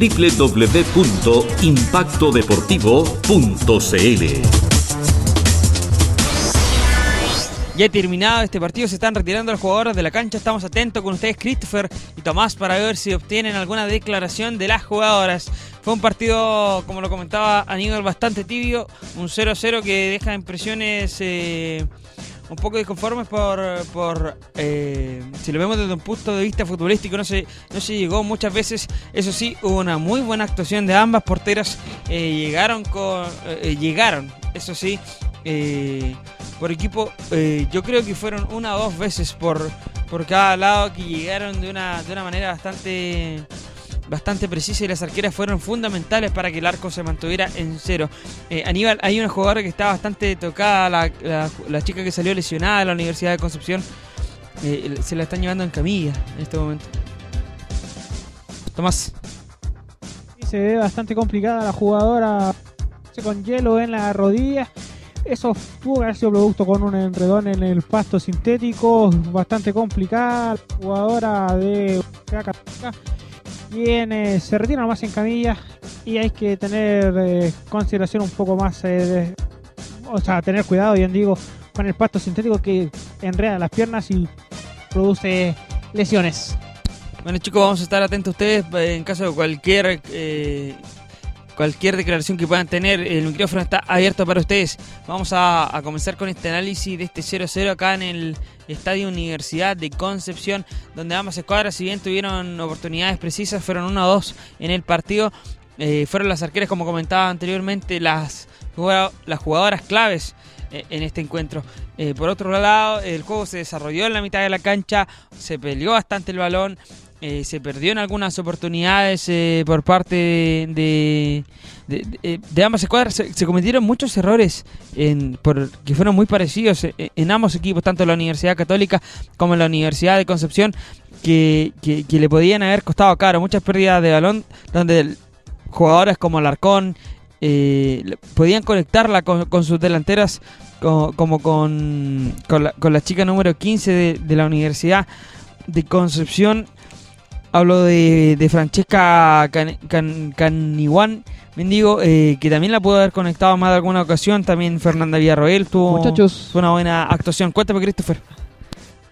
www.impactodeportivo.cl. Ya terminado este partido, se están retirando los jugadores de la cancha. Estamos atentos con ustedes, Christopher y Tomás, para ver si obtienen alguna declaración de las jugadoras. Fue un partido, como lo comentaba Aníbal, bastante tibio. Un 0-0 que deja impresiones eh, un poco disconformes por, por eh, si lo vemos desde un punto de vista futbolístico, no se, no se llegó muchas veces. Eso sí, hubo una muy buena actuación de ambas porteras. Eh, llegaron con. llegaron, eso sí eh, por equipo, eh, yo creo que fueron una o dos veces por, por cada lado que llegaron de una, de una manera bastante bastante precisa y las arqueras fueron fundamentales para que el arco se mantuviera en cero. Eh, Aníbal, hay una jugadora que está bastante tocada, la, chica que salió lesionada de la Universidad de Concepción, eh, se la están llevando en camilla en este momento. Tomás. se ve bastante complicada la jugadora con hielo en la rodilla eso que haber sido producto con un enredón en el pasto sintético bastante complicado. Jugadora de quienes se retiran más en camilla y hay que tener eh, consideración un poco más, eh, o sea, tener cuidado, bien digo, con el pasto sintético que enreda las piernas y produce lesiones. Bueno chicos, vamos a estar atentos a ustedes eh, en caso de cualquier cualquier declaración que puedan tener, el micrófono está abierto para ustedes. Vamos a, comenzar con este análisis de este 0-0 acá en el Estadio Universidad de Concepción, donde ambas escuadras, si bien tuvieron oportunidades precisas, fueron 1-2 en el partido. Eh, fueron las arqueras, como comentaba anteriormente, las, las jugadoras claves eh, en este encuentro. Eh, por otro lado, el juego se desarrolló en la mitad de la cancha, se peleó bastante el balón, eh, se perdió en algunas oportunidades eh, por parte de, de, eh, ambas escuadras. Se, cometieron muchos errores en, por, que fueron muy parecidos en, ambos equipos, tanto la Universidad Católica como la Universidad de Concepción, que, que, le podían haber costado caro. Muchas pérdidas de balón donde jugadores como Alarcón podían conectarla con, sus delanteras como, con, con, la, con la chica número 15 de, de la Universidad de Concepción Hablo de, de Francesca Can, Caniguan, Mendigo, eh, que también la pudo haber conectado más de alguna ocasión. También Fernanda Villarroel tuvo Muchachos. una buena actuación. Cuéntame, Christopher.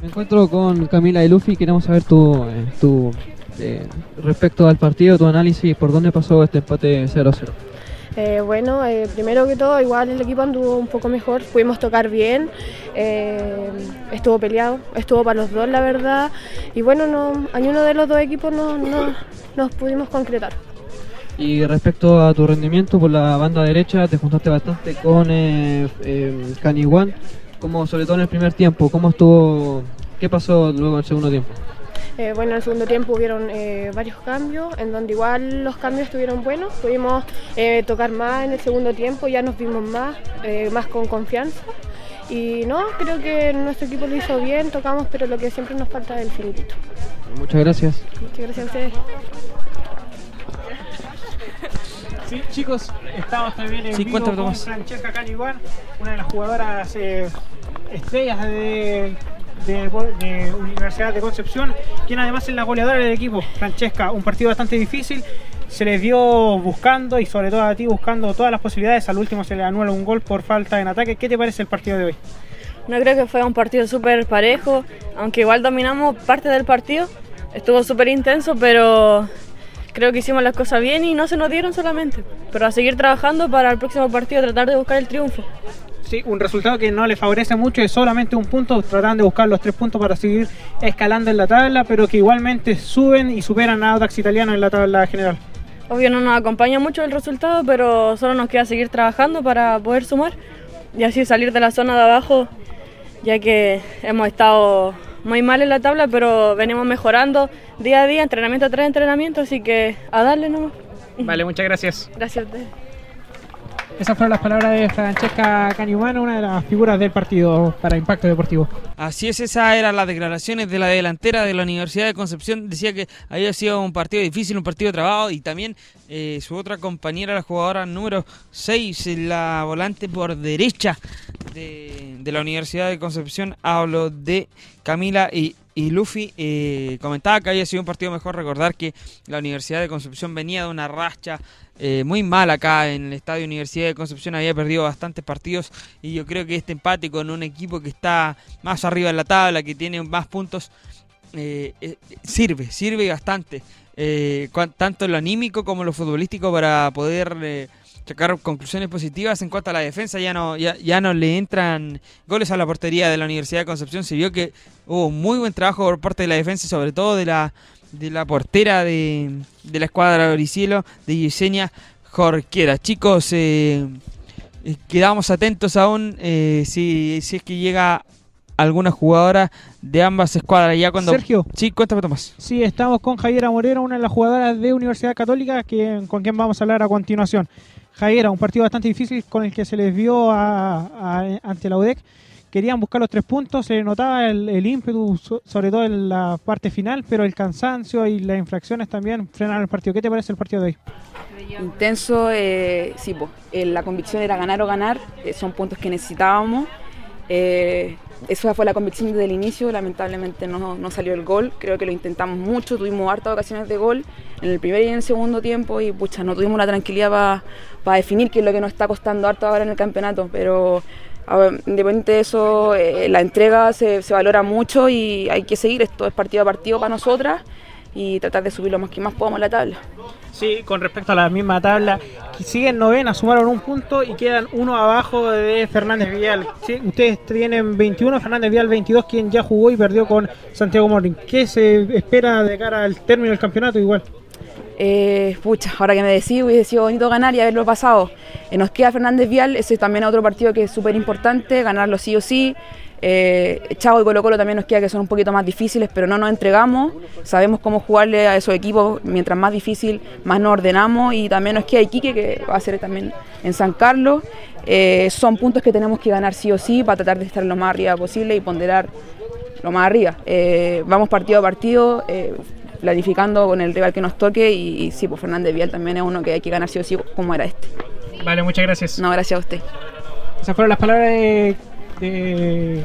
Me encuentro con Camila de Luffy. Queremos saber tu, eh, tu eh, respecto al partido, tu análisis, por dónde pasó este empate 0-0. Eh, bueno, eh, primero que todo, igual el equipo anduvo un poco mejor, pudimos tocar bien, eh, estuvo peleado, estuvo para los dos, la verdad, y bueno, no, hay uno de los dos equipos no, no nos pudimos concretar. Y respecto a tu rendimiento por la banda derecha, te juntaste bastante con Caniguan, como sobre todo en el primer tiempo, ¿cómo estuvo, qué pasó luego en el segundo tiempo? Eh, bueno, en el segundo tiempo hubieron eh, varios cambios, en donde igual los cambios estuvieron buenos, pudimos eh, tocar más en el segundo tiempo, ya nos vimos más, más con confianza. Y no, creo que nuestro equipo lo hizo bien, tocamos, pero lo que siempre nos falta es el finitito. Muchas gracias. Muchas gracias a ustedes. Sí, chicos, estamos también en vivo con Francesca Caniguan, una de las jugadoras estrellas de de, Universidad de Concepción, quien además es la goleadora del equipo, Francesca. Un partido bastante difícil, se les dio buscando y sobre todo a ti buscando todas las posibilidades. Al último se le anula un gol por falta en ataque. ¿Qué te parece el partido de hoy? No creo que fue un partido súper parejo, aunque igual dominamos parte del partido. Estuvo súper intenso, pero creo que hicimos las cosas bien y no se nos dieron solamente. Pero a seguir trabajando para el próximo partido, tratar de buscar el triunfo. Sí, un resultado que no le favorece mucho, es solamente un punto, tratan de buscar los tres puntos para seguir escalando en la tabla, pero que igualmente suben y superan a Audax Italiano en la tabla general. Obvio no nos acompaña mucho el resultado, pero solo nos queda seguir trabajando para poder sumar y así salir de la zona de abajo, ya que hemos estado muy mal en la tabla, pero venimos mejorando día a día, entrenamiento tras entrenamiento, así que a darle nomás. Vale, muchas gracias. Gracias a ustedes. Esas fueron las palabras de Francesca Caniumano, una de las figuras del partido para Impacto Deportivo. Así es, esas eran las declaraciones de la delantera de la Universidad de Concepción. Decía que había sido un partido difícil, un partido trabado y también eh, su otra compañera, la jugadora número 6, la volante por derecha de, la Universidad de Concepción. Hablo de Camila y, y Luffy eh, comentaba que había sido un partido mejor. Recordar que la Universidad de Concepción venía de una racha eh, muy mal acá en el estadio Universidad de Concepción. Había perdido bastantes partidos y yo creo que este empate con un equipo que está más arriba en la tabla, que tiene más puntos, eh, sirve, sirve bastante. tanto lo anímico como lo futbolístico para poder sacar conclusiones positivas en cuanto a la defensa. Ya no, ya, ya no le entran goles a la portería de la Universidad de Concepción. Se vio que hubo muy buen trabajo por parte de la defensa, sobre todo de la, de la portera de, de la escuadra de Oricielo, de Yesenia Jorquera. Chicos, eh, eh, quedamos atentos aún eh, si, si es que llega alguna jugadora de ambas escuadras. Ya cuando... Sergio. Sí, cuéntame Tomás. Sí, estamos con Javiera Moreno, una de las jugadoras de Universidad Católica, que, con quien vamos a hablar a continuación. Javiera, un partido bastante difícil con el que se les vio ante la UDEC. Querían buscar los tres puntos, se notaba el, ímpetu, sobre todo en la parte final, pero el cansancio y las infracciones también frenaron el partido. ¿Qué te parece el partido de hoy? Intenso, eh, sí, eh, la convicción era ganar o ganar, eh, son puntos que necesitábamos. Esa fue la convicción desde el inicio, lamentablemente no, salió el gol, creo que lo intentamos mucho, tuvimos hartas ocasiones de gol en el primer y en el segundo tiempo y pucha, no tuvimos la tranquilidad para definir qué es lo que nos está costando harto ahora en el campeonato, pero independientemente de eso, eh, la entrega se, se valora mucho y hay que seguir, esto es partido a partido para nosotras y tratar de subir lo más que más podamos la tabla. Sí, con respecto a la misma tabla, siguen novena, sumaron un punto y quedan uno abajo de Fernández Vial. Ustedes tienen 21, Fernández Vial 22, quien ya jugó y perdió con Santiago Morning. ¿Qué se espera de cara al término del campeonato igual? Eh, pucha, ahora que me decís, hubiese sido bonito ganar y haberlo pasado. Eh, nos queda Fernández Vial, ese es también otro partido que es súper importante, ganarlo sí o sí. Eh, Chavo y Colo Colo también nos queda que son un poquito más difíciles, pero no nos entregamos. Sabemos cómo jugarle a esos equipos. Mientras más difícil, más nos ordenamos. Y también nos queda Iquique, que va a ser también en San Carlos. Eh, son puntos que tenemos que ganar sí o sí para tratar de estar lo más arriba posible y ponderar lo más arriba. Eh, vamos partido a partido, planificando con el rival que nos toque. Y, sí, pues Fernández Vial también es uno que hay que ganar sí o sí, como era este. Vale, muchas gracias. No, gracias a usted. Esas fueron las palabras de de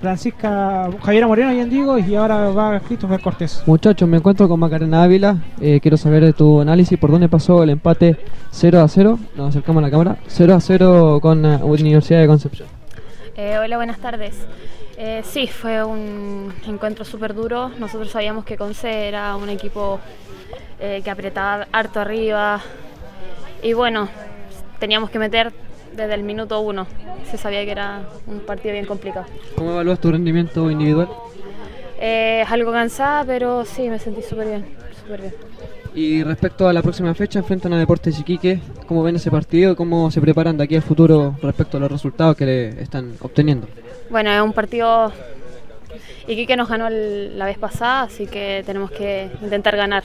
Francisca Javiera Moreno, bien digo, y ahora va Christopher Cortés. Muchachos, me encuentro con Macarena Ávila. Eh, quiero saber de tu análisis por dónde pasó el empate 0 a 0. Nos acercamos a la cámara. 0 a 0 con la uh, Universidad de Concepción. Eh, hola, buenas tardes. Eh, sí, fue un encuentro súper duro. Nosotros sabíamos que Conce era un equipo que apretaba harto arriba. Y bueno, teníamos que meter desde el minuto uno. Se sabía que era un partido bien complicado. ¿Cómo evalúas tu rendimiento individual? Eh, algo cansada, pero sí, me sentí súper bien, bien. Y respecto a la próxima fecha, enfrentan a Deportes Iquique, ¿cómo ven ese partido? ¿Cómo se preparan de aquí al futuro respecto a los resultados que le están obteniendo? Bueno, es un partido... Iquique nos ganó la vez pasada, así que tenemos que intentar ganar.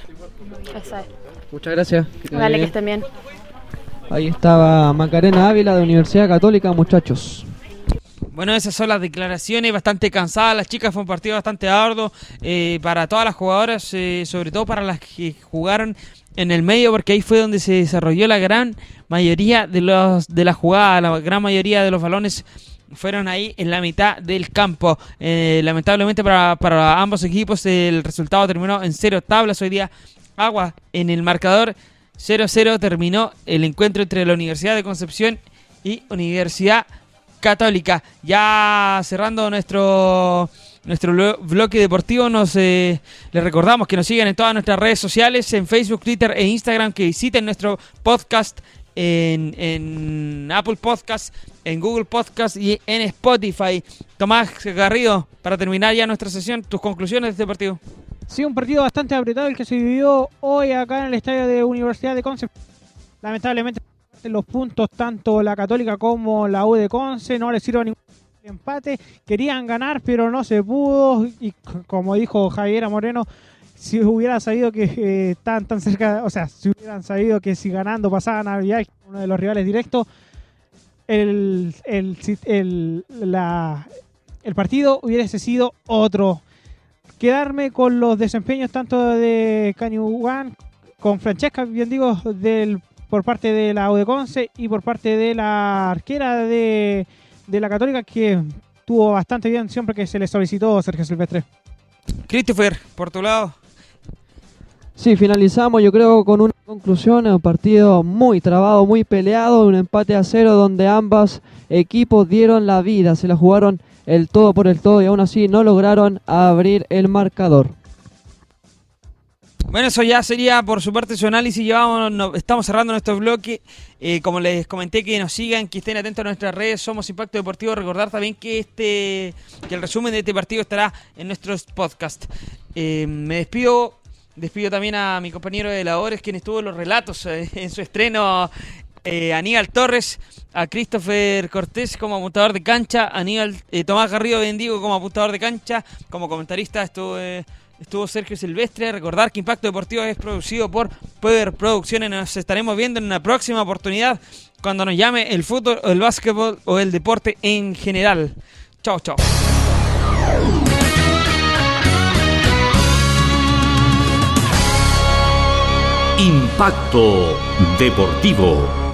Esa es. Muchas gracias. Dale, que estén bien. Ahí estaba Macarena Ávila de Universidad Católica, muchachos. Bueno, esas son las declaraciones, bastante cansadas. Las chicas fue un partido bastante arduo eh, para todas las jugadoras, eh, sobre todo para las que jugaron en el medio, porque ahí fue donde se desarrolló la gran mayoría de los de la jugada, la gran mayoría de los balones fueron ahí en la mitad del campo. Eh, lamentablemente para, para ambos equipos el resultado terminó en cero tablas. Hoy día agua en el marcador. 0-0 terminó el encuentro entre la Universidad de Concepción y Universidad Católica. Ya cerrando nuestro nuestro bloque deportivo, nos eh, les recordamos que nos sigan en todas nuestras redes sociales, en Facebook, Twitter e Instagram, que visiten nuestro podcast en, en Apple Podcast, en Google Podcast y en Spotify. Tomás Garrido, para terminar ya nuestra sesión, tus conclusiones de este partido. Sí, un partido bastante apretado el que se vivió hoy acá en el estadio de Universidad de Concepción. Lamentablemente los puntos tanto la Católica como la U de Conce no les sirve ningún empate. Querían ganar, pero no se pudo. Y como dijo Javiera Moreno, si hubiera sabido que eh, están tan cerca, o sea, si hubieran sabido que si ganando pasaban a Villar, uno de los rivales directos, el, el, el, la, el partido hubiese sido otro quedarme con los desempeños tanto de Cañuán, con Francesca, bien digo, del, por parte de la Udeconce y por parte de la arquera de, la Católica, que tuvo bastante bien siempre que se le solicitó Sergio Silvestre. Christopher, por tu lado. Sí, finalizamos yo creo con una conclusión, un partido muy trabado, muy peleado, un empate a cero donde ambas equipos dieron la vida, se la jugaron el todo por el todo y aún así no lograron abrir el marcador. Bueno, eso ya sería por su parte su análisis. Llevamos, estamos cerrando nuestro bloque. Eh, como les comenté, que nos sigan, que estén atentos a nuestras redes. Somos Impacto Deportivo. Recordar también que este que el resumen de este partido estará en nuestros podcasts. Eh, me despido. Despido también a mi compañero de labores, quien estuvo en los relatos eh, en su estreno Aníbal Torres, a Christopher Cortés como apuntador de cancha, Aníbal Tomás Garrido Bendigo como apuntador de cancha, como comentarista estuvo estuvo Sergio Silvestre. Recordar que Impacto Deportivo es producido por Poder Producciones. Nos estaremos viendo en una próxima oportunidad cuando nos llame el fútbol, el básquetbol o el deporte en general. Chao, chao. Impacto Deportivo.